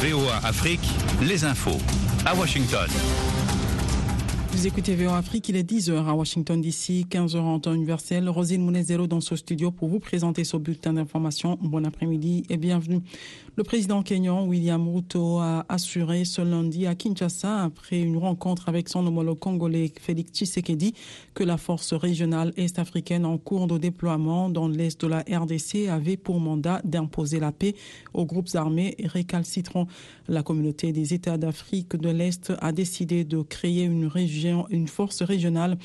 VOA Afrique, les infos. À Washington. Vous écoutez VOA Afrique, il est 10h à Washington DC, 15h en temps universel. Rosine Mounezero dans ce studio pour vous présenter ce bulletin d'information. Bon après-midi et bienvenue. Le président kenyan William Ruto a assuré ce lundi à Kinshasa, après une rencontre avec son homologue congolais Félix Tshisekedi, que la force régionale est-africaine en cours de déploiement dans l'est de la RDC avait pour mandat d'imposer la paix aux groupes armés récalcitrants. La communauté des États d'Afrique de l'Est a décidé de créer une région, une force régionale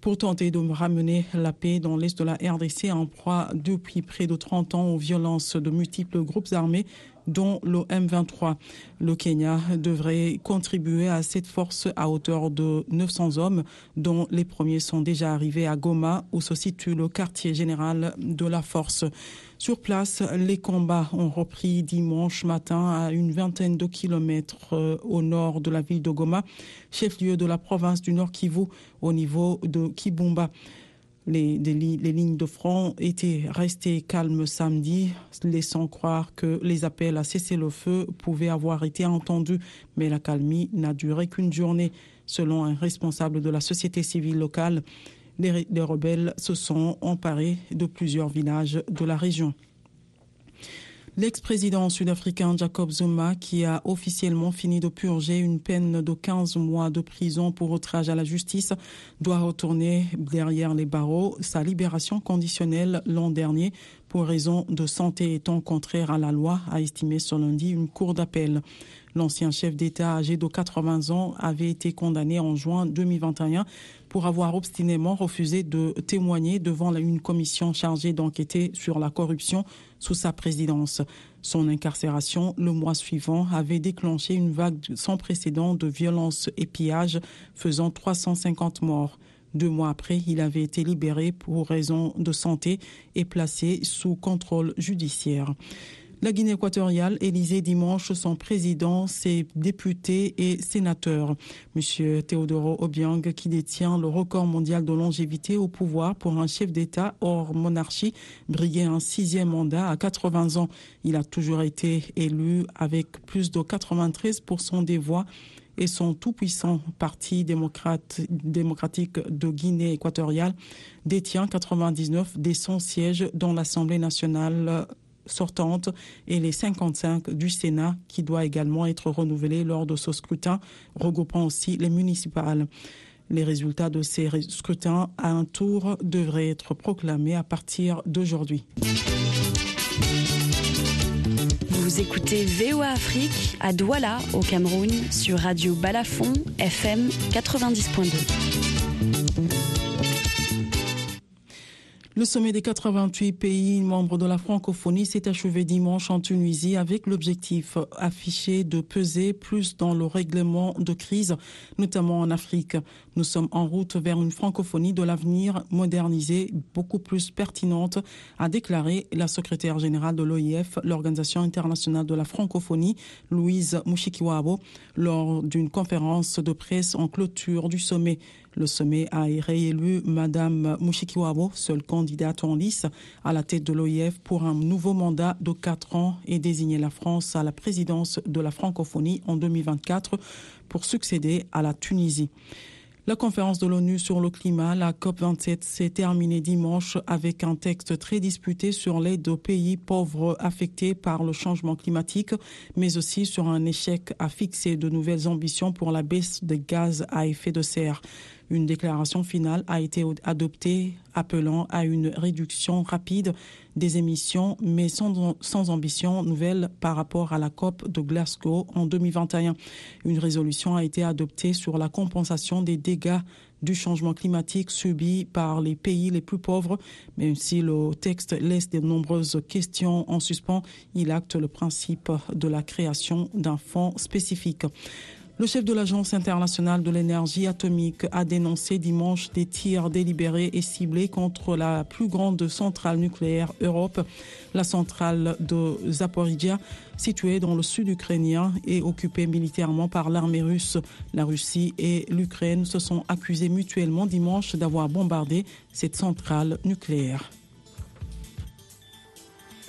pour tenter de ramener la paix dans l'est de la RDC en proie depuis près de 30 ans aux violences de multiples groupes armés dont le M23. Le Kenya devrait contribuer à cette force à hauteur de 900 hommes, dont les premiers sont déjà arrivés à Goma, où se situe le quartier général de la force. Sur place, les combats ont repris dimanche matin à une vingtaine de kilomètres euh, au nord de la ville de Goma, chef-lieu de la province du Nord Kivu, au niveau de Kibumba. Les, lignes de front étaient restées calmes samedi, laissant croire que les appels à cesser le feu pouvaient avoir été entendus, mais la calmie n'a duré qu'une journée. Selon un responsable de la société civile locale, les rebelles se sont emparés de plusieurs villages de la région. L'ex-président sud-africain Jacob Zuma, qui a officiellement fini de purger une peine de 15 mois de prison pour outrage à la justice, doit retourner derrière les barreaux. Sa libération conditionnelle l'an dernier pour raison de santé étant contraire à la loi, a estimé ce lundi une cour d'appel. L'ancien chef d'État âgé de 80 ans avait été condamné en juin 2021 pour avoir obstinément refusé de témoigner devant une commission chargée d'enquêter sur la corruption sous sa présidence. Son incarcération le mois suivant avait déclenché une vague sans précédent de violences et pillages faisant 350 morts. Deux mois après, il avait été libéré pour raison de santé et placé sous contrôle judiciaire. La Guinée équatoriale élisait dimanche son président, ses députés et sénateurs. Monsieur Teodoro Obiang, qui détient le record mondial de longévité au pouvoir pour un chef d'État hors monarchie, brillait un sixième mandat à 80 ans. Il a toujours été élu avec plus de 93% des voix et son tout-puissant parti démocratique de Guinée équatoriale détient 99 des 100 sièges dans l'Assemblée nationale sortante et les 55 du Sénat qui doit également être renouvelé lors de ce scrutin, regroupant aussi les municipales. Les résultats de ces scrutins à un tour devraient être proclamés à partir d'aujourd'hui. Vous écoutez VOA Afrique à Douala au Cameroun sur Radio Balafon FM 90.2. Le sommet des 88 pays membres de la francophonie s'est achevé dimanche en Tunisie avec l'objectif affiché de peser plus dans le règlement de crise, notamment en Afrique. Nous sommes en route vers une francophonie de l'avenir modernisée, beaucoup plus pertinente, a déclaré la secrétaire générale de l'OIF, l'Organisation internationale de la francophonie, Louise Mushikiwabo, lors d'une conférence de presse en clôture du sommet. Le sommet a réélu Madame Mushikiwabo, seule candidate en lice à la tête de l'OIF pour un nouveau mandat de quatre ans et désigné la France à la présidence de la francophonie en 2024 pour succéder à la Tunisie. La conférence de l'ONU sur le climat, la COP27, s'est terminée dimanche avec un texte très disputé sur l'aide aux pays pauvres affectés par le changement climatique, mais aussi sur un échec à fixer de nouvelles ambitions pour la baisse des gaz à effet de serre. Une déclaration finale a été adoptée appelant à une réduction rapide des émissions, mais sans, ambition nouvelle par rapport à la COP de Glasgow en 2021. Une résolution a été adoptée sur la compensation des dégâts du changement climatique subi par les pays les plus pauvres. Même si le texte laisse de nombreuses questions en suspens, il acte le principe de la création d'un fonds spécifique. Le chef de l'Agence internationale de l'énergie atomique a dénoncé dimanche des tirs délibérés et ciblés contre la plus grande centrale nucléaire Europe, la centrale de Zaporizhia, située dans le sud ukrainien et occupée militairement par l'armée russe. La Russie et l'Ukraine se sont accusés mutuellement dimanche d'avoir bombardé cette centrale nucléaire.